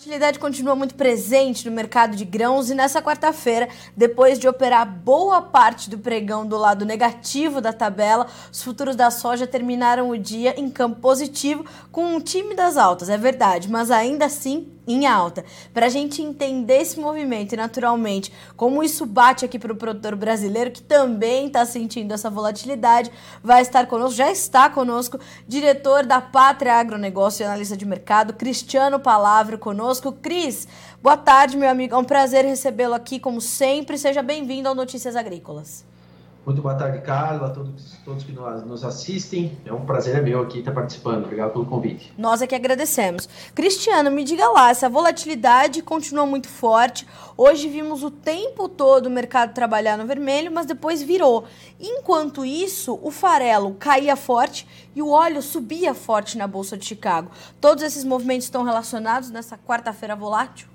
A volatilidade continua muito presente no mercado de grãos e nessa quarta-feira, depois de operar boa parte do pregão do lado negativo da tabela, os futuros da soja terminaram o dia em campo positivo com um time das altas, é verdade, mas ainda assim em alta. Para a gente entender esse movimento e, naturalmente, como isso bate aqui para o produtor brasileiro, que também está sentindo essa volatilidade, vai estar conosco, já está conosco, diretor da Pátria Agronegócio e analista de mercado, Cristiano Palavra, conosco. Cris, boa tarde, meu amigo. É um prazer recebê-lo aqui, como sempre. Seja bem-vindo ao Notícias Agrícolas. Muito boa tarde, Carlos, a todos, todos que nos assistem. É um prazer é meu aqui estar participando. Obrigado pelo convite. Nós é que agradecemos. Cristiano, me diga lá, essa volatilidade continua muito forte. Hoje vimos o tempo todo o mercado trabalhar no vermelho, mas depois virou. Enquanto isso, o farelo caía forte e o óleo subia forte na Bolsa de Chicago. Todos esses movimentos estão relacionados nessa quarta-feira volátil?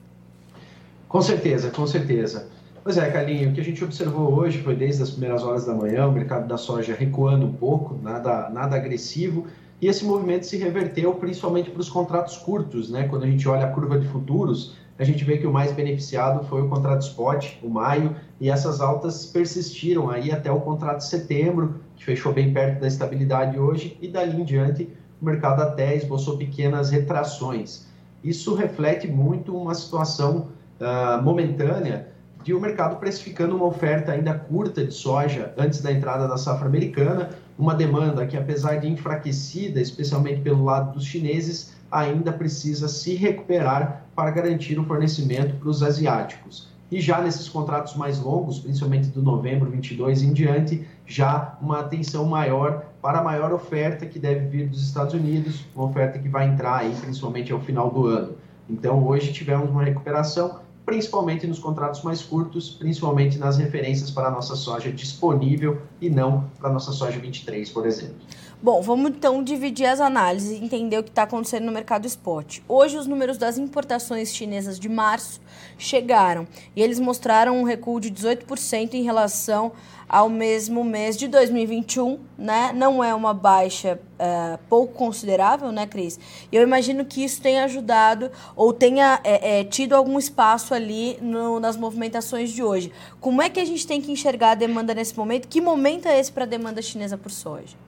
Com certeza, com certeza. Pois é, Carlinhos, o que a gente observou hoje foi desde as primeiras horas da manhã, o mercado da soja recuando um pouco, nada, nada agressivo, e esse movimento se reverteu principalmente para os contratos curtos, né? Quando a gente olha a curva de futuros, a gente vê que o mais beneficiado foi o contrato spot, o maio, e essas altas persistiram aí até o contrato de setembro, que fechou bem perto da estabilidade hoje, e dali em diante o mercado até esboçou pequenas retrações. Isso reflete muito uma situação uh, momentânea de o mercado precificando uma oferta ainda curta de soja antes da entrada da safra americana, uma demanda que, apesar de enfraquecida, especialmente pelo lado dos chineses, ainda precisa se recuperar para garantir o fornecimento para os asiáticos. E já nesses contratos mais longos, principalmente do novembro 22 em diante, já uma atenção maior para a maior oferta que deve vir dos Estados Unidos, uma oferta que vai entrar aí principalmente ao final do ano. Então, hoje tivemos uma recuperação, principalmente nos contratos mais curtos, principalmente nas referências para a nossa soja disponível e não para a nossa soja 23, por exemplo. Bom, vamos então dividir as análises e entender o que está acontecendo no mercado spot. Hoje, os números das importações chinesas de março chegaram e eles mostraram um recuo de 18% em relação ao mesmo mês de 2021, né? Não é uma baixa uh, pouco considerável, né, Cris? Eu imagino que isso tenha ajudado ou tenha é, é, tido algum espaço ali no, nas movimentações de hoje. Como é que a gente tem que enxergar a demanda nesse momento? Que momento é esse para a demanda chinesa por soja?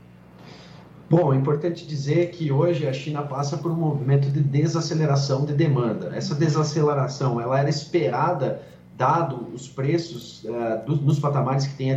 Bom, é importante dizer que hoje a China passa por um movimento de desaceleração de demanda. Essa desaceleração ela era esperada dado os preços uh, dos, nos patamares que tem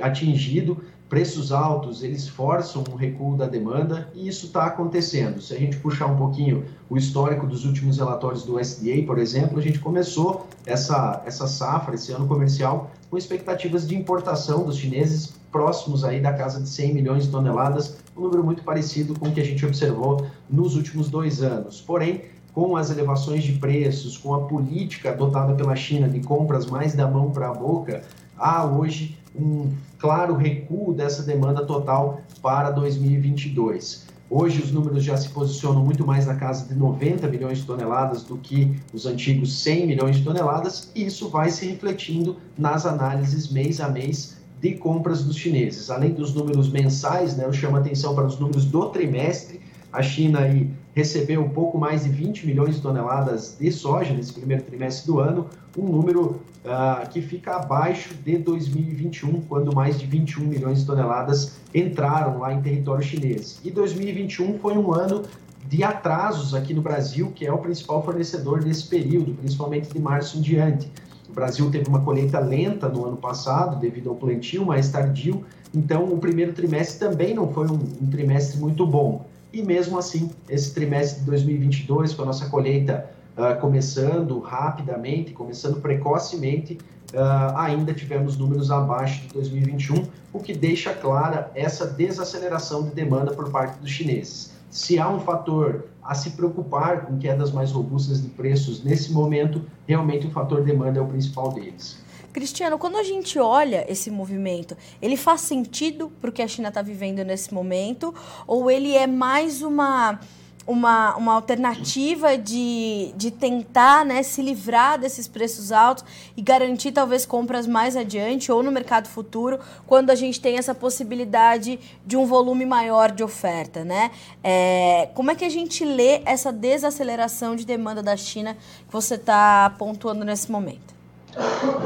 atingido, preços altos, eles forçam um recuo da demanda e isso está acontecendo. Se a gente puxar um pouquinho o histórico dos últimos relatórios do SDA, por exemplo, a gente começou essa, essa safra, esse ano comercial, com expectativas de importação dos chineses próximos aí da casa de 100 milhões de toneladas, um número muito parecido com o que a gente observou nos últimos dois anos. Porém, com as elevações de preços, com a política adotada pela China de compras mais da mão para a boca, há hoje um claro recuo dessa demanda total para 2022. Hoje os números já se posicionam muito mais na casa de 90 milhões de toneladas do que os antigos 100 milhões de toneladas, e isso vai se refletindo nas análises mês a mês de compras dos chineses. Além dos números mensais, né, eu chamo a atenção para os números do trimestre. A China aí recebeu um pouco mais de 20 milhões de toneladas de soja nesse primeiro trimestre do ano, um número uh, que fica abaixo de 2021, quando mais de 21 milhões de toneladas entraram lá em território chinês. E 2021 foi um ano de atrasos aqui no Brasil, que é o principal fornecedor desse período, principalmente de março em diante. O Brasil teve uma colheita lenta no ano passado, devido ao plantio mais tardio, então o primeiro trimestre também não foi um, um trimestre muito bom. E mesmo assim, esse trimestre de 2022, com a nossa colheita uh, começando rapidamente, começando precocemente, uh, ainda tivemos números abaixo de 2021, o que deixa clara essa desaceleração de demanda por parte dos chineses. Se há um fator a se preocupar com quedas mais robustas de preços nesse momento, realmente o fator demanda é o principal deles. Cristiano, quando a gente olha esse movimento, ele faz sentido para o que a China está vivendo nesse momento? Ou ele é mais uma uma, uma alternativa de, de tentar né, se livrar desses preços altos e garantir talvez compras mais adiante ou no mercado futuro, quando a gente tem essa possibilidade de um volume maior de oferta. Né? É, como é que a gente lê essa desaceleração de demanda da China que você está pontuando nesse momento?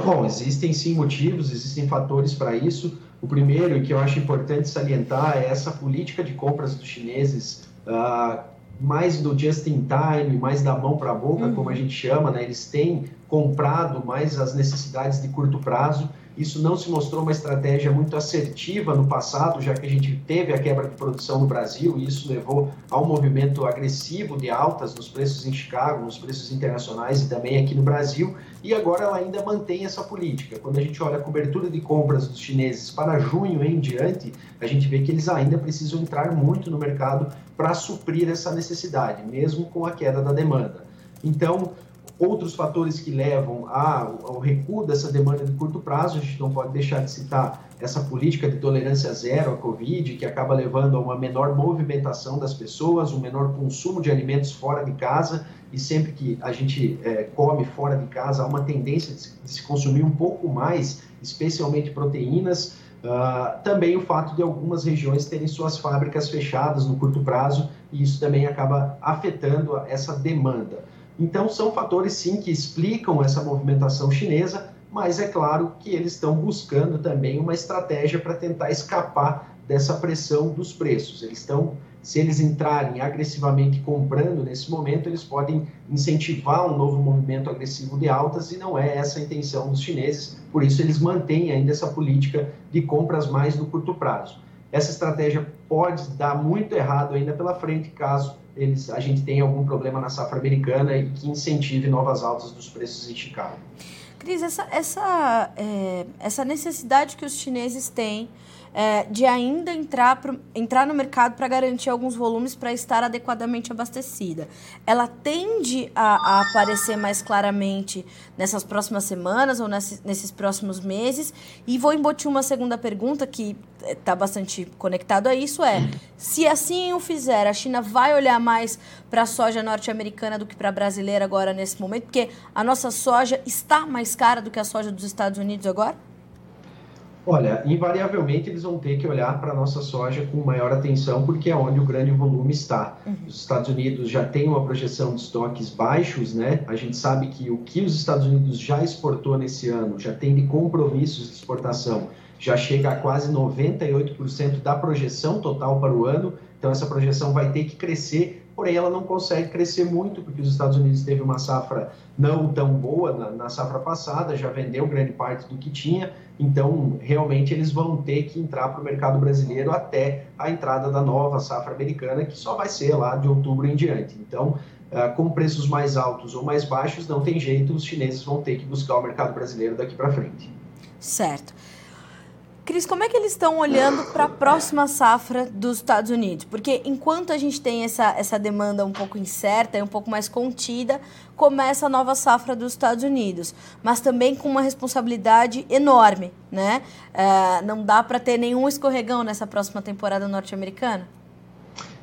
Bom, existem sim motivos, existem fatores para isso. O primeiro, que eu acho importante salientar, é essa política de compras dos chineses. Uh, mais do just in time, mais da mão para a boca, uhum. como a gente chama, né? Eles têm comprado mais as necessidades de curto prazo. Isso não se mostrou uma estratégia muito assertiva no passado, já que a gente teve a quebra de produção no Brasil e isso levou a um movimento agressivo de altas nos preços em Chicago, nos preços internacionais e também aqui no Brasil. E agora ela ainda mantém essa política. Quando a gente olha a cobertura de compras dos chineses para junho em diante, a gente vê que eles ainda precisam entrar muito no mercado para suprir essa necessidade, mesmo com a queda da demanda. Então, outros fatores que levam ao recuo dessa demanda de curto prazo, a gente não pode deixar de citar essa política de tolerância zero à Covid, que acaba levando a uma menor movimentação das pessoas, um menor consumo de alimentos fora de casa, e sempre que a gente é, come fora de casa, há uma tendência de se, consumir um pouco mais, especialmente proteínas. Uh, também o fato de algumas regiões terem suas fábricas fechadas no curto prazo, e isso também acaba afetando essa demanda. Então, são fatores, sim, que explicam essa movimentação chinesa, mas é claro que eles estão buscando também uma estratégia para tentar escapar dessa pressão dos preços. Eles estão, se eles entrarem agressivamente comprando nesse momento, eles podem incentivar um novo movimento agressivo de altas e não é essa a intenção dos chineses. Por isso, eles mantêm ainda essa política de compras mais no curto prazo. Essa estratégia pode dar muito errado ainda pela frente, caso eles, a gente tenha algum problema na safra americana e que incentive novas altas dos preços em Chicago. Cris, essa, essa, é, essa necessidade que os chineses têm é, de ainda entrar, pro, entrar no mercado para garantir alguns volumes para estar adequadamente abastecida. Ela tende a, a, aparecer mais claramente nessas próximas semanas ou nesse, nesses próximos meses. E vou embutir uma segunda pergunta que está é, bastante conectado a isso é se assim o fizer a China vai olhar mais para a soja norte-americana do que para a brasileira agora nesse momento porque a nossa soja está mais cara do que a soja dos Estados Unidos agora Olha, invariavelmente eles vão ter que olhar para a nossa soja com maior atenção, porque é onde o grande volume está. Uhum. Os Estados Unidos já têm uma projeção de estoques baixos, né? A gente sabe que o que os Estados Unidos já exportou nesse ano, já tem de compromissos de exportação, já chega a quase 98% da projeção total para o ano. Então, essa projeção vai ter que crescer porém ela não consegue crescer muito, porque os Estados Unidos teve uma safra não tão boa na, na, safra passada, já vendeu grande parte do que tinha, então realmente eles vão ter que entrar para o mercado brasileiro até a entrada da nova safra americana, que só vai ser lá de outubro em diante. Então, uh, com preços mais altos ou mais baixos, não tem jeito, os chineses vão ter que buscar o mercado brasileiro daqui para frente. Certo. Cris, como é que eles estão olhando para a próxima safra dos Estados Unidos? Porque enquanto a gente tem essa, essa demanda um pouco incerta e um pouco mais contida, começa a nova safra dos Estados Unidos, mas também com uma responsabilidade enorme, né? É, não dá para ter nenhum escorregão nessa próxima temporada norte-americana?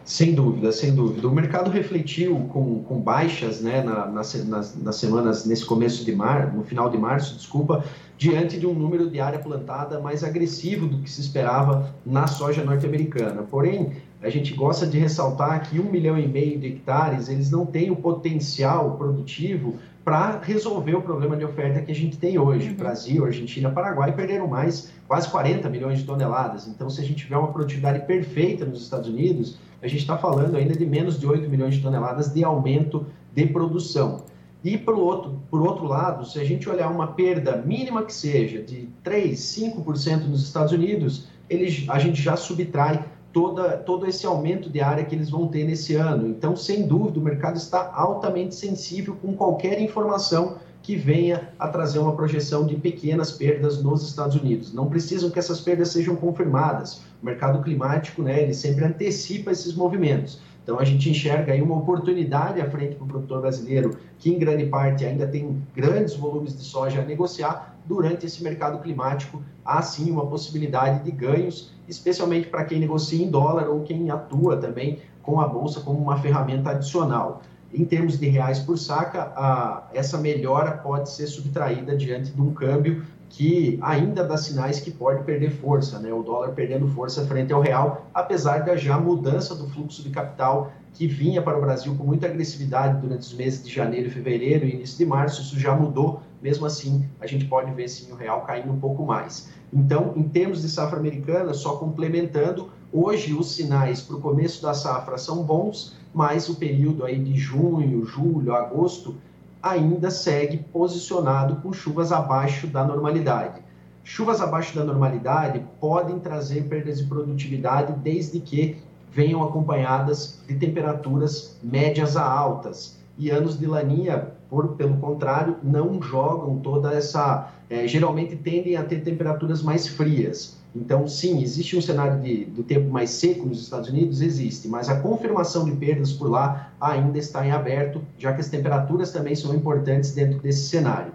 Sem dúvida, sem dúvida. O mercado refletiu com, com baixas né, na, nas, nas, nas semanas, nesse começo de março, no final de março, desculpa, diante de um número de área plantada mais agressivo do que se esperava na soja norte-americana. Porém, a gente gosta de ressaltar que um milhão e meio de hectares, eles não têm o potencial produtivo para resolver o problema de oferta que a gente tem hoje. Uhum. Brasil, Argentina, Paraguai perderam mais quase 40 milhões de toneladas. Então, se a gente tiver uma produtividade perfeita nos Estados Unidos, a gente está falando ainda de menos de 8 milhões de toneladas de aumento de produção. E, por outro, por outro lado, se a gente olhar uma perda mínima que seja de 3, 5% nos Estados Unidos, ele, a gente já subtrai toda, todo esse aumento de área que eles vão ter nesse ano. Então, sem dúvida, o mercado está altamente sensível com qualquer informação que venha a trazer uma projeção de pequenas perdas nos Estados Unidos. Não precisam que essas perdas sejam confirmadas. O mercado climático, né, ele sempre antecipa esses movimentos. Então a gente enxerga aí uma oportunidade à frente para o produtor brasileiro, que em grande parte ainda tem grandes volumes de soja a negociar. Durante esse mercado climático, há sim uma possibilidade de ganhos, especialmente para quem negocia em dólar ou quem atua também com a bolsa como uma ferramenta adicional. Em termos de reais por saca, a, essa melhora pode ser subtraída diante de um câmbio que ainda dá sinais que pode perder força, né? o dólar perdendo força frente ao real, apesar da já mudança do fluxo de capital que vinha para o Brasil com muita agressividade durante os meses de janeiro, fevereiro e início de março, isso já mudou, mesmo assim a gente pode ver sim o real caindo um pouco mais. Então, em termos de safra americana, só complementando, hoje os sinais para o começo da safra são bons, mas o período aí de junho, julho, agosto ainda segue posicionado com chuvas abaixo da normalidade. Chuvas abaixo da normalidade podem trazer perdas de produtividade desde que venham acompanhadas de temperaturas médias a altas. E anos de laninha, por, pelo contrário, não jogam toda essa. É, geralmente tendem a ter temperaturas mais frias. Então, sim, existe um cenário de, do tempo mais seco nos Estados Unidos? Existe, mas a confirmação de perdas por lá ainda está em aberto, já que as temperaturas também são importantes dentro desse cenário.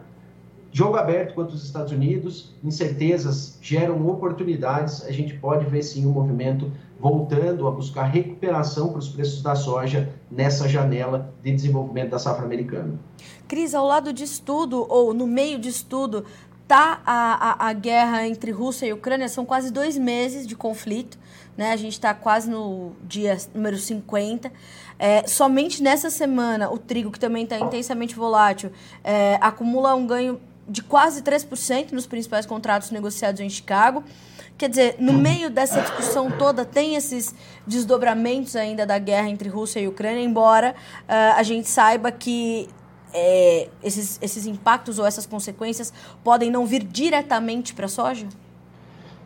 Jogo aberto quanto os Estados Unidos, incertezas geram oportunidades, a gente pode ver sim um movimento voltando a buscar recuperação para os preços da soja nessa janela de desenvolvimento da safra americana. Cris, ao lado de estudo, ou no meio de estudo, está a, a, a, guerra entre Rússia e Ucrânia, são quase dois meses de conflito, né? A gente está quase no dia número 50. É, somente nessa semana, o trigo, que também está intensamente volátil, é, acumula um ganho de quase 3% nos principais contratos negociados em Chicago. Quer dizer, no meio dessa discussão toda, tem esses desdobramentos ainda da guerra entre Rússia e Ucrânia, embora uh, a gente saiba que é, esses, esses impactos ou essas consequências podem não vir diretamente para a soja?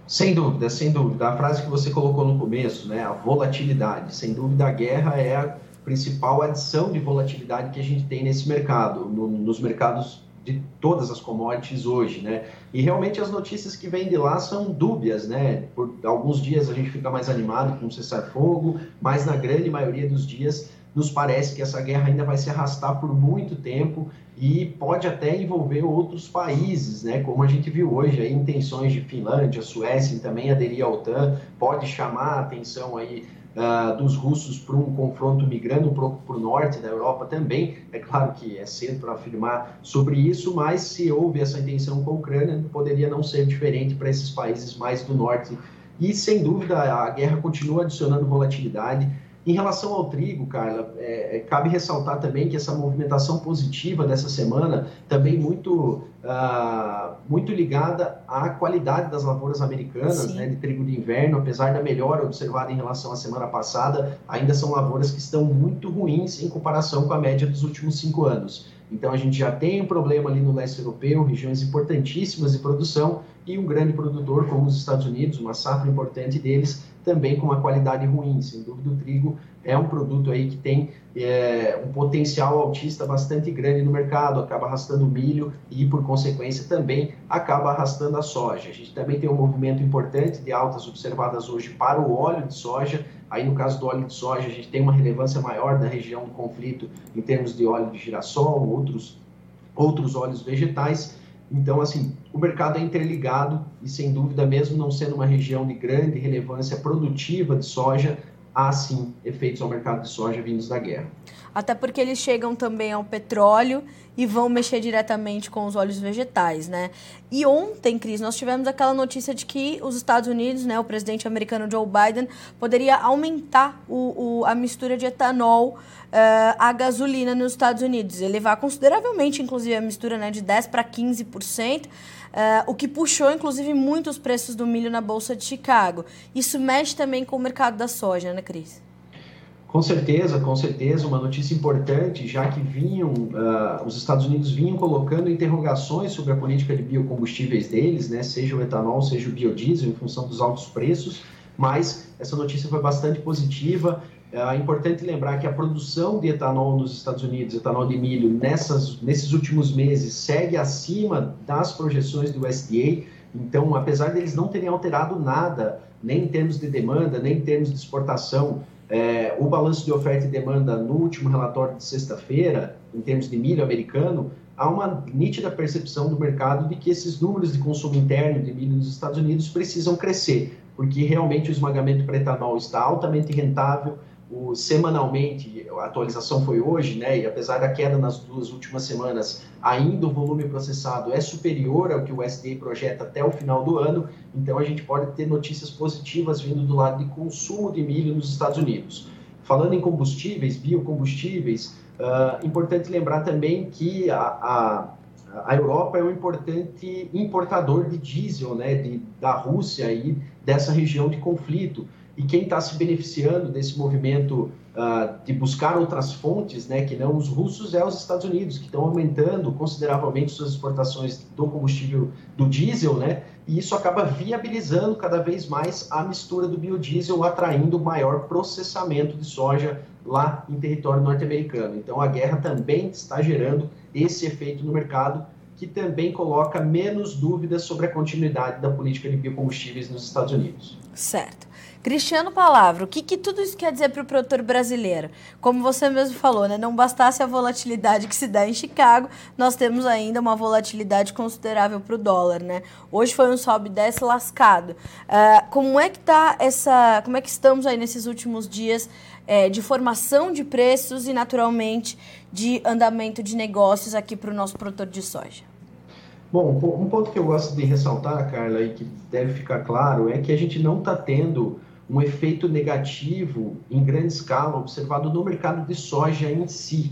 Sem dúvida, sem dúvida. A frase que você colocou no começo, né, a volatilidade. Sem dúvida, a guerra é a principal adição de volatilidade que a gente tem nesse mercado, no, nos mercados de todas as commodities hoje, né? E realmente as notícias que vêm de lá são dúbias, né? Por alguns dias a gente fica mais animado com o cessar-fogo, mas na grande maioria dos dias nos parece que essa guerra ainda vai se arrastar por muito tempo e pode até envolver outros países, né? Como a gente viu hoje, aí, intenções de Finlândia, Suécia também aderir à OTAN, pode chamar a atenção aí uh, dos russos para um confronto migrando para o norte da Europa também. É claro que é cedo para afirmar sobre isso, mas se houve essa intenção com a Ucrânia, poderia não ser diferente para esses países mais do norte. E sem dúvida a guerra continua adicionando volatilidade. Em relação ao trigo, Carla, é, é, cabe ressaltar também que essa movimentação positiva dessa semana também muito, uh, muito ligada à qualidade das lavouras americanas, né, de trigo de inverno, apesar da melhora observada em relação à semana passada, ainda são lavouras que estão muito ruins em comparação com a média dos últimos cinco anos. Então a gente já tem um problema ali no leste europeu, regiões importantíssimas de produção, e um grande produtor como os Estados Unidos, uma safra importante deles, também com uma qualidade ruim. Sem dúvida, o trigo é um produto aí que tem é, um potencial altista bastante grande no mercado, acaba arrastando o milho e, por consequência, também acaba arrastando a soja. A gente também tem um movimento importante de altas observadas hoje para o óleo de soja. Aí, no caso do óleo de soja, a gente tem uma relevância maior da região do conflito em termos de óleo de girassol, outros, outros óleos vegetais. Então, assim, o mercado é interligado e, sem dúvida, mesmo não sendo uma região de grande relevância produtiva de soja, há sim efeitos ao mercado de soja vindos da guerra. Até porque eles chegam também ao petróleo e vão mexer diretamente com os óleos vegetais, né? E ontem, Cris, nós tivemos aquela notícia de que os Estados Unidos, né, o presidente americano Joe Biden, poderia aumentar o, o a mistura de etanol uh, à gasolina nos Estados Unidos, elevar consideravelmente, inclusive, a mistura né, de 10% para 15%. Uh, o que puxou, inclusive, muito os preços do milho na Bolsa de Chicago. Isso mexe também com o mercado da soja, né, Cris? Com certeza, com certeza, uma notícia importante, já que vinham, uh, os Estados Unidos vinham colocando interrogações sobre a política de biocombustíveis deles, né, seja o etanol, seja o biodiesel, em função dos altos preços, mas essa notícia foi bastante positiva. É importante lembrar que a produção de etanol nos Estados Unidos, etanol de milho, nessas, nesses últimos meses, segue acima das projeções do USDA. Então, apesar deles não terem alterado nada, nem em termos de demanda, nem em termos de exportação, é, o balanço de oferta e demanda no último relatório de sexta-feira, em termos de milho americano, há uma nítida percepção do mercado de que esses números de consumo interno de milho nos Estados Unidos precisam crescer, porque realmente o esmagamento para etanol está altamente rentável, o, semanalmente, a atualização foi hoje, né? E apesar da queda nas duas últimas semanas, ainda o volume processado é superior ao que o SDA projeta até o final do ano. Então a gente pode ter notícias positivas vindo do lado de consumo de milho nos Estados Unidos. Falando em combustíveis, biocombustíveis, uh, importante lembrar também que a, a a Europa é um importante importador de diesel, né, de, da Rússia e dessa região de conflito. E quem está se beneficiando desse movimento uh, de buscar outras fontes, né, que não os russos, é os Estados Unidos, que estão aumentando consideravelmente suas exportações do combustível do diesel, né, e isso acaba viabilizando cada vez mais a mistura do biodiesel, atraindo maior processamento de soja lá em território norte-americano. Então a guerra também está gerando esse efeito no mercado, que também coloca menos dúvidas sobre a continuidade da política de biocombustíveis nos Estados Unidos. Certo. Cristiano Palavra, o que, que tudo isso quer dizer para o produtor brasileiro? Como você mesmo falou, né? não bastasse a volatilidade que se dá em Chicago, nós temos ainda uma volatilidade considerável para o dólar. Né? Hoje foi um sobe e desce lascado. Uh, como é que tá essa. Como é que estamos aí nesses últimos dias é, de formação de preços e, naturalmente, de andamento de negócios aqui para o nosso produtor de soja? Bom, um ponto que eu gosto de ressaltar, Carla, e que deve ficar claro, é que a gente não está tendo um efeito negativo em grande escala observado no mercado de soja em si.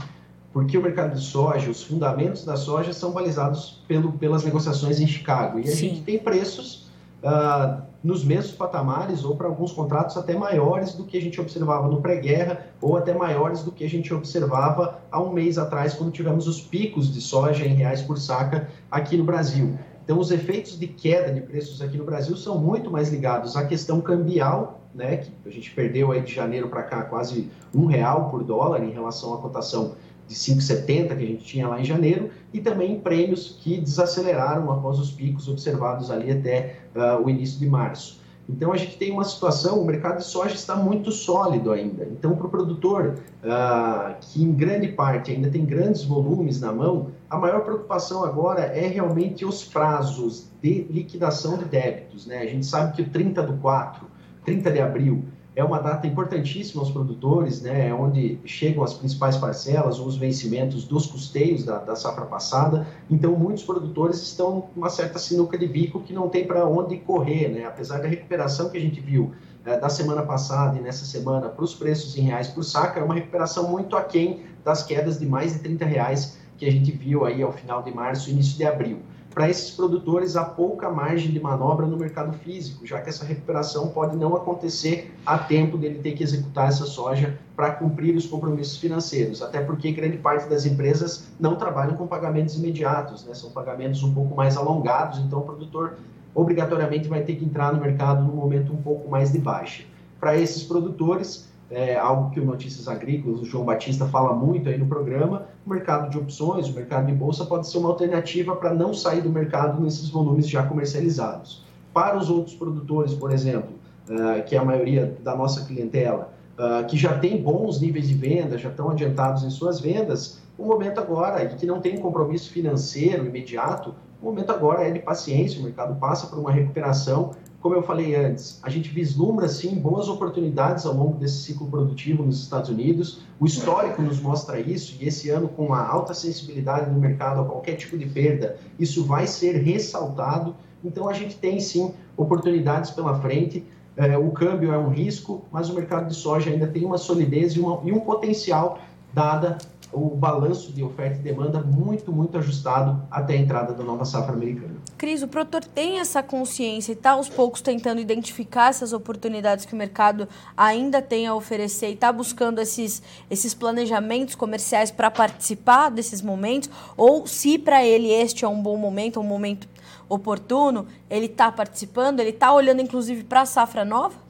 Porque o mercado de soja, os fundamentos da soja são balizados pelo, pelas negociações em Chicago. E a Sim. gente tem preços uh, nos mesmos patamares, ou para alguns contratos até maiores do que a gente observava no pré-guerra, ou até maiores do que a gente observava há um mês atrás, quando tivemos os picos de soja em reais por saca aqui no Brasil. Então, os efeitos de queda de preços aqui no Brasil são muito mais ligados à questão cambial, né, que a gente perdeu aí de janeiro para cá quase um real por dólar em relação à cotação de 5,70 que a gente tinha lá em janeiro, e também prêmios que desaceleraram após os picos observados ali até uh, o início de março. Então a gente tem uma situação, o mercado de soja está muito sólido ainda. Então para o produtor uh, que em grande parte ainda tem grandes volumes na mão, a maior preocupação agora é realmente os prazos de liquidação de débitos. Né? A gente sabe que o 30 do 4, 30 de abril, é uma data importantíssima aos produtores, né, é onde chegam as principais parcelas os vencimentos dos custeios da, da safra passada. Então, muitos produtores estão com uma certa sinuca de bico que não tem para onde correr, né, apesar da recuperação que a gente viu é, da semana passada e nessa semana para os preços em reais por saca, é uma recuperação muito aquém das quedas de mais de 30 reais que a gente viu aí ao final de março, início de abril para esses produtores há pouca margem de manobra no mercado físico, já que essa recuperação pode não acontecer a tempo dele ter que executar essa soja para cumprir os compromissos financeiros, até porque grande parte das empresas não trabalham com pagamentos imediatos, né? são pagamentos um pouco mais alongados, então o produtor obrigatoriamente vai ter que entrar no mercado num momento um pouco mais de baixa. Para esses produtores, é algo que o Notícias Agrícolas, o João Batista fala muito aí no programa, o mercado de opções, o mercado de bolsa pode ser uma alternativa para não sair do mercado nesses volumes já comercializados. Para os outros produtores, por exemplo, uh, que é a maioria da nossa clientela, uh, que já tem bons níveis de venda, já estão adiantados em suas vendas, o momento agora, e que não tem compromisso financeiro imediato, o momento agora é de paciência, o mercado passa por uma recuperação como eu falei antes, a gente vislumbra sim boas oportunidades ao longo desse ciclo produtivo nos Estados Unidos. O histórico nos mostra isso e esse ano com uma alta sensibilidade no mercado a qualquer tipo de perda, isso vai ser ressaltado. Então a gente tem sim oportunidades pela frente. É, o câmbio é um risco, mas o mercado de soja ainda tem uma solidez e, uma, e um potencial dada o balanço de oferta e demanda muito, muito ajustado até a entrada da nova safra americana. Cris, o produtor tem essa consciência e está aos poucos tentando identificar essas oportunidades que o mercado ainda tem a oferecer e está buscando esses, esses planejamentos comerciais para participar desses momentos? Ou se para ele este é um bom momento, um momento oportuno, ele está participando, ele está olhando inclusive para a safra nova?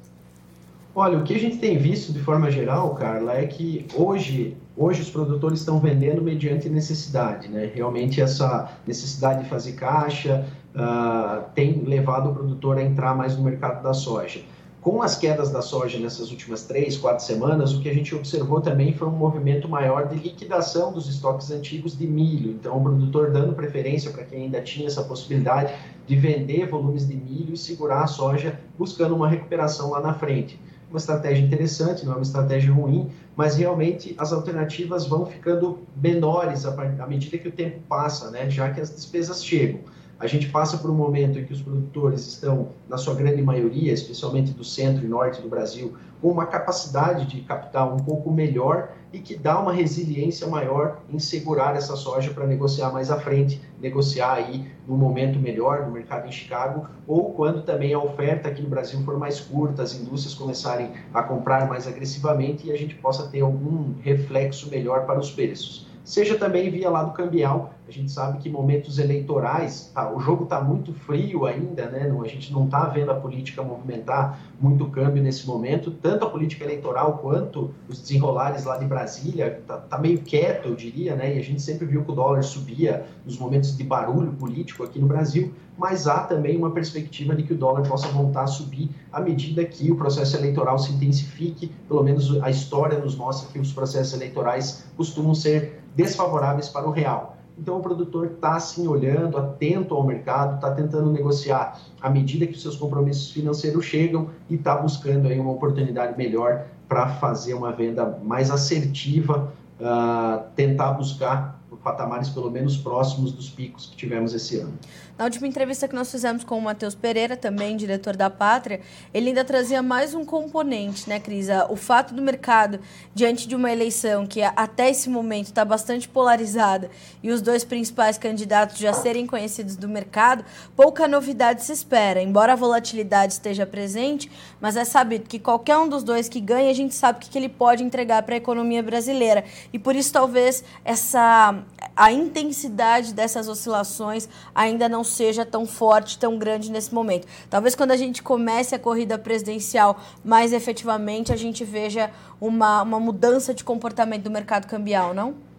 Olha, o que a gente tem visto de forma geral, Carla, é que hoje, hoje os produtores estão vendendo mediante necessidade, né? Realmente essa necessidade de fazer caixa uh, tem levado o produtor a entrar mais no mercado da soja. Com as quedas da soja nessas últimas três, quatro semanas, o que a gente observou também foi um movimento maior de liquidação dos estoques antigos de milho. Então, o produtor dando preferência para quem ainda tinha essa possibilidade de vender volumes de milho e segurar a soja, buscando uma recuperação lá na frente. Uma estratégia interessante, não é uma estratégia ruim, mas realmente as alternativas vão ficando menores à medida que o tempo passa, né? já que as despesas chegam. A gente passa por um momento em que os produtores estão, na sua grande maioria, especialmente do centro e norte do Brasil, com uma capacidade de capital um pouco melhor e que dá uma resiliência maior em segurar essa soja para negociar mais à frente, negociar aí no momento melhor do mercado em Chicago, ou quando também a oferta aqui no Brasil for mais curta, as indústrias começarem a comprar mais agressivamente e a gente possa ter algum reflexo melhor para os preços seja também via lado cambial. A gente sabe que momentos eleitorais, tá, o jogo está muito frio ainda, né? Não, a gente não está vendo a política movimentar muito câmbio nesse momento, tanto a política eleitoral quanto os desenrolares lá de Brasília, está tá meio quieto, eu diria, né? E a gente sempre viu que o dólar subia nos momentos de barulho político aqui no Brasil, mas há também uma perspectiva de que o dólar possa voltar a subir à medida que o processo eleitoral se intensifique, pelo menos a história nos mostra que os processos eleitorais costumam ser desfavoráveis para o real. Então, o produtor está, assim, olhando, atento ao mercado, está tentando negociar à medida que os seus compromissos financeiros chegam e está buscando aí uma oportunidade melhor para fazer uma venda mais assertiva, uh, tentar buscar patamares pelo menos próximos dos picos que tivemos esse ano. Na última entrevista que nós fizemos com o Matheus Pereira, também diretor da Pátria, ele ainda trazia mais um componente, né, Crisa? O fato do mercado, diante de uma eleição que até esse momento está bastante polarizada e os dois principais candidatos já serem conhecidos do mercado, pouca novidade se espera. Embora a volatilidade esteja presente, mas é sabido que qualquer um dos dois que ganha, a gente sabe o que ele pode entregar para a economia brasileira. E por isso, talvez, essa a intensidade dessas oscilações ainda não seja tão forte, tão grande nesse momento. Talvez quando a gente comece a corrida presidencial mais efetivamente, a gente veja uma, uma mudança de comportamento do mercado cambial, não?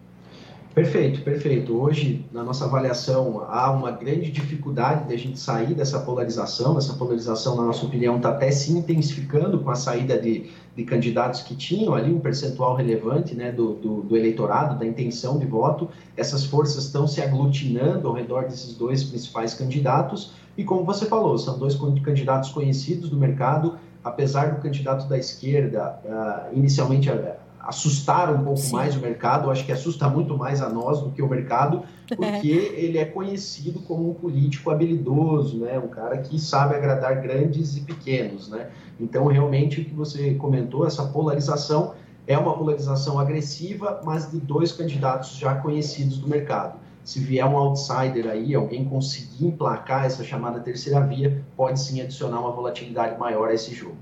Perfeito, perfeito. Hoje, na nossa avaliação, há uma grande dificuldade de a gente sair dessa polarização. Essa polarização, na nossa opinião, está até se intensificando com a saída de, de candidatos que tinham ali um percentual relevante né, do, do, do eleitorado, da intenção de voto. Essas forças estão se aglutinando ao redor desses dois principais candidatos. E como você falou, são dois candidatos conhecidos do mercado, apesar do candidato da esquerda uh, inicialmente assustar um pouco Sim. mais o mercado, acho que assusta muito mais a nós do que o mercado, porque ele é conhecido como um político habilidoso, né? um cara que sabe agradar grandes e pequenos. Né? Então, realmente, o que você comentou, essa polarização é uma polarização agressiva, mas de dois candidatos já conhecidos do mercado. Se vier um outsider aí, alguém conseguir emplacar essa chamada terceira via, pode sim adicionar uma volatilidade maior a esse jogo.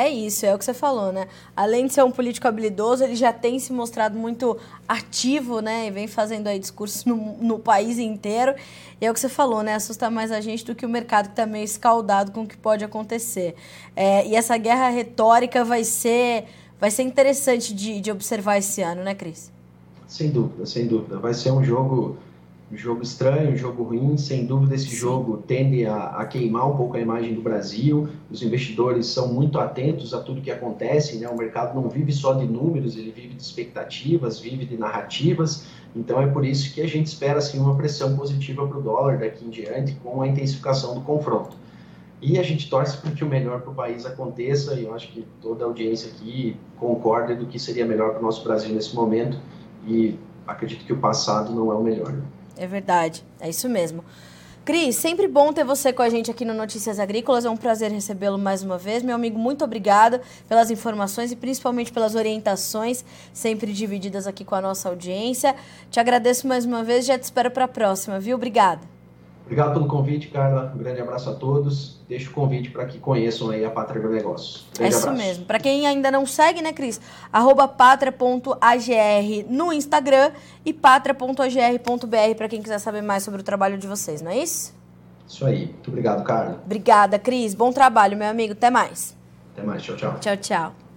É isso, é o que você falou, né? Além de ser um político habilidoso, ele já tem se mostrado muito ativo, né? E vem fazendo aí discursos no, no país inteiro. E é o que você falou, né? Assusta mais a gente do que o mercado que está meio escaldado com o que pode acontecer. É, e essa guerra retórica vai ser, vai ser interessante de, de observar esse ano, né, Cris? Sem dúvida, sem dúvida. Vai ser um jogo jogo estranho, um jogo ruim. Sem dúvida, esse Sim. jogo tende a, a, queimar um pouco a imagem do Brasil. Os investidores são muito atentos a tudo que acontece. Né? O mercado não vive só de números, ele vive de expectativas, vive de narrativas. Então, é por isso que a gente espera assim, uma pressão positiva para o dólar daqui em diante, com a intensificação do confronto. E a gente torce para que o melhor para o país aconteça, e eu acho que toda a audiência aqui concorda do que seria melhor para o nosso Brasil nesse momento, e acredito que o passado não é o melhor. Né? É verdade, é isso mesmo. Cris, sempre bom ter você com a gente aqui no Notícias Agrícolas. É um prazer recebê-lo mais uma vez. Meu amigo, muito obrigada pelas informações e principalmente pelas orientações sempre divididas aqui com a nossa audiência. Te agradeço mais uma vez e já te espero para a próxima, viu? Obrigada. Obrigado pelo convite, Carla. Um grande abraço a todos. Deixo o convite para que conheçam aí a Pátria Agronegócios. É isso abraço. mesmo. Para quem ainda não segue, né, Cris? Arroba pátria.agr no Instagram e pátria.agr.br para quem quiser saber mais sobre o trabalho de vocês, não é isso? Isso aí. Muito obrigado, Carla. Obrigada, Cris. Bom trabalho, meu amigo. Até mais. Até mais. Tchau, tchau. Tchau, tchau.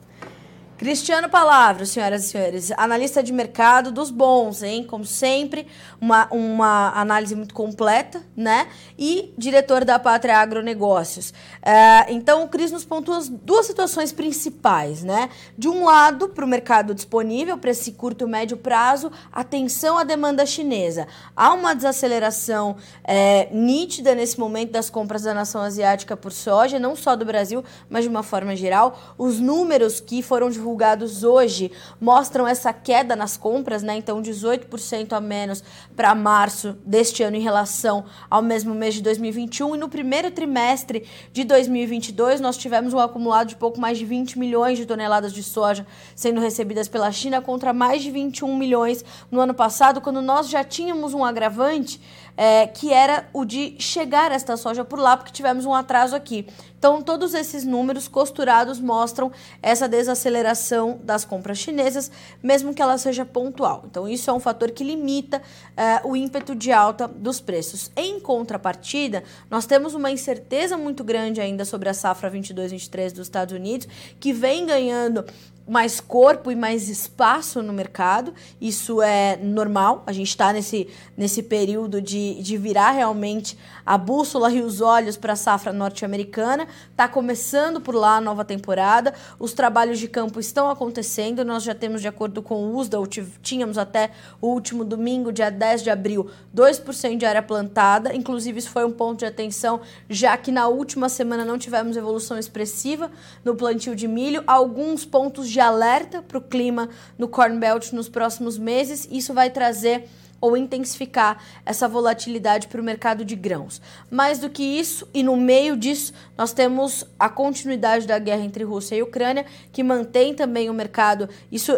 Cristiano Palavra, senhoras e senhores, analista de mercado dos bons, hein? Como sempre, uma, uma análise muito completa, né? E diretor da Pátria Agronegócios. É, então, o Cris nos pontua duas situações principais, né? De um lado, para o mercado disponível, para esse curto e médio prazo, atenção à demanda chinesa. Há uma desaceleração é, nítida nesse momento das compras da nação asiática por soja, não só do Brasil, mas de uma forma geral. Os números que foram divulgados divulgados hoje mostram essa queda nas compras, né? Então, 18% a menos para março deste ano em relação ao mesmo mês de 2021. E no primeiro trimestre de 2022, nós tivemos um acumulado de pouco mais de 20 milhões de toneladas de soja sendo recebidas pela China, contra mais de 21 milhões no ano passado, quando nós já tínhamos um agravante é, que era o de chegar esta soja por lá, porque tivemos um atraso aqui. Então, todos esses números costurados mostram essa desaceleração das compras chinesas, mesmo que ela seja pontual. Então, isso é um fator que limita é, o ímpeto de alta dos preços. Em contrapartida, nós temos uma incerteza muito grande ainda sobre a safra 22-23 dos Estados Unidos, que vem ganhando mais corpo e mais espaço no mercado. Isso é normal. A gente está nesse, nesse período de, de virar realmente a bússola e os olhos para a safra norte-americana. Está começando por lá a nova temporada. Os trabalhos de campo estão acontecendo. Nós já temos, de acordo com o USDA, tínhamos até o último domingo, dia 10 de abril, 2% de área plantada. Inclusive, isso foi um ponto de atenção, já que na última semana não tivemos evolução expressiva no plantio de milho. Alguns pontos de alerta para o clima no Corn Belt nos próximos meses. Isso vai trazer ou intensificar essa volatilidade para o mercado de grãos. Mais do que isso, e no meio disso, nós temos a continuidade da guerra entre Rússia e Ucrânia, que mantém também o mercado. Isso,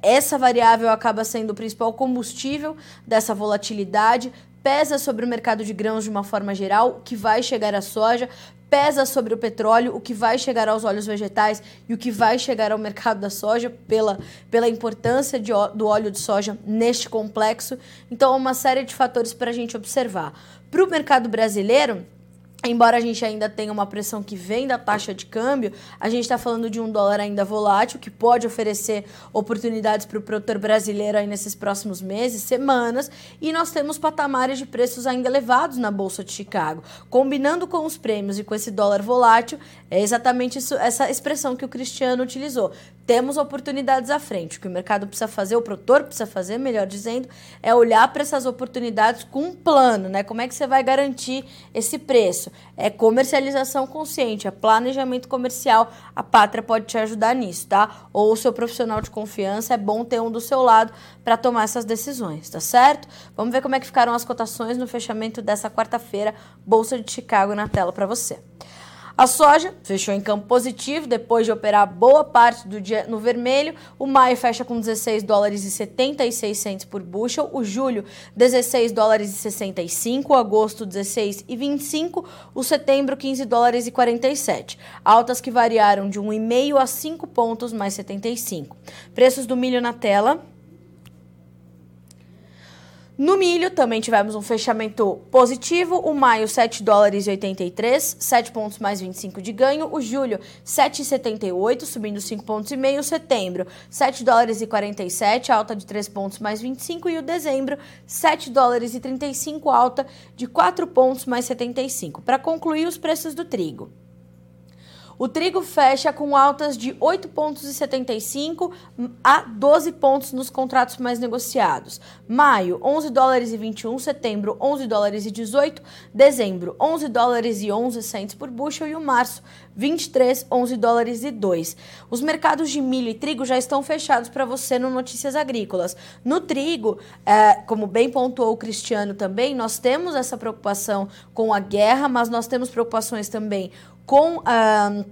essa variável acaba sendo o principal combustível dessa volatilidade, pesa sobre o mercado de grãos de uma forma geral, que vai chegar à soja, pesa sobre o petróleo, o que vai chegar aos óleos vegetais e o que vai chegar ao mercado da soja pela, pela importância de, do óleo de soja neste complexo. Então, é uma série de fatores para a gente observar. Para o mercado brasileiro, Embora a gente ainda tenha uma pressão que vem da taxa de câmbio, a gente está falando de um dólar ainda volátil, que pode oferecer oportunidades para o produtor brasileiro aí nesses próximos meses, semanas, e nós temos patamares de preços ainda elevados na Bolsa de Chicago. Combinando com os prêmios e com esse dólar volátil, é exatamente isso, essa expressão que o Cristiano utilizou. Temos oportunidades à frente. O que o mercado precisa fazer, o produtor precisa fazer, melhor dizendo, é olhar para essas oportunidades com um plano, né? Como é que você vai garantir esse preço? É comercialização consciente, é planejamento comercial. A Pátria pode te ajudar nisso, tá? Ou o seu profissional de confiança, é bom ter um do seu lado para tomar essas decisões, tá certo? Vamos ver como é que ficaram as cotações no fechamento dessa quarta-feira, Bolsa de Chicago na tela para você. A soja fechou em campo positivo depois de operar boa parte do dia no vermelho. O maio fecha com 16 dólares e 76 centes por bushel, o julho 16 dólares e 65, o agosto 16 e 25, o setembro 15 dólares e 47. Altas que variaram de 1,5 a 5 pontos mais 75. Preços do milho na tela. No milho também tivemos um fechamento positivo, o maio 7 dólares e 83, 7 pontos mais 25 de ganho, o julho 7,78, subindo 5 pontos e meio, setembro 7 dólares e 47, alta de 3 pontos mais 25 e o dezembro 7 dólares e 35, alta de 4 pontos mais 75. Para concluir os preços do trigo. O trigo fecha com altas de 8,75 pontos a 12 pontos nos contratos mais negociados. Maio, 11 dólares e 21, setembro, 11 dólares e 18, dezembro, 11 dólares e 11 centes por bushel e o março, 23, 11 dólares e 2. Os mercados de milho e trigo já estão fechados para você no Notícias Agrícolas. No trigo, é, como bem pontuou o Cristiano também, nós temos essa preocupação com a guerra, mas nós temos preocupações também com a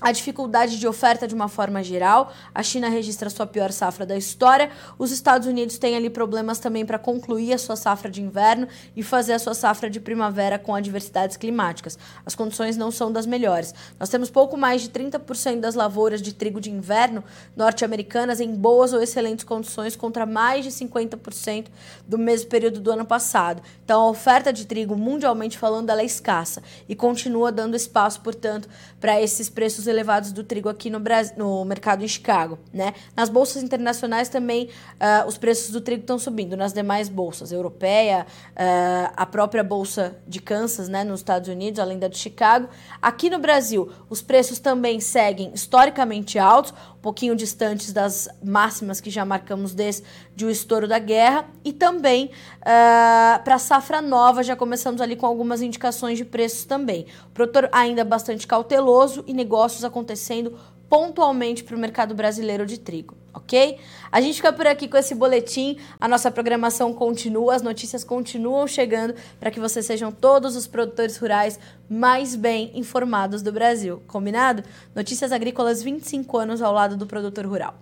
a dificuldade de oferta de uma forma geral. A China registra sua pior safra da história. Os Estados Unidos têm ali problemas também para concluir a sua safra de inverno e fazer a sua safra de primavera com adversidades climáticas. As condições não são das melhores. Nós temos pouco mais de 30% das lavouras de trigo de inverno norte-americanas em boas ou excelentes condições contra mais de 50% do mesmo período do ano passado. Então, a oferta de trigo, mundialmente falando, ela é escassa e continua dando espaço, portanto, para esses preços elevados do trigo aqui no, Brasil, no mercado em Chicago, né? Nas bolsas internacionais também uh, os preços do trigo estão subindo, nas demais bolsas, europeia, uh, a própria bolsa de Kansas, né, nos Estados Unidos, além da de Chicago. Aqui no Brasil, os preços também seguem historicamente altos, um pouquinho distantes das máximas que já marcamos desde o estouro da guerra, e também uh, para a safra nova, já começamos ali com algumas indicações de preços também. O produtor ainda bastante cauteloso e negócios acontecendo pontualmente para o mercado brasileiro de trigo, ok? A gente fica por aqui com esse boletim. A nossa programação continua, as notícias continuam chegando para que vocês sejam todos os produtores rurais mais bem informados do Brasil. Combinado? Notícias Agrícolas 25 anos ao lado do produtor rural.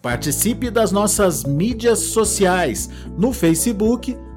Participe das nossas mídias sociais no Facebook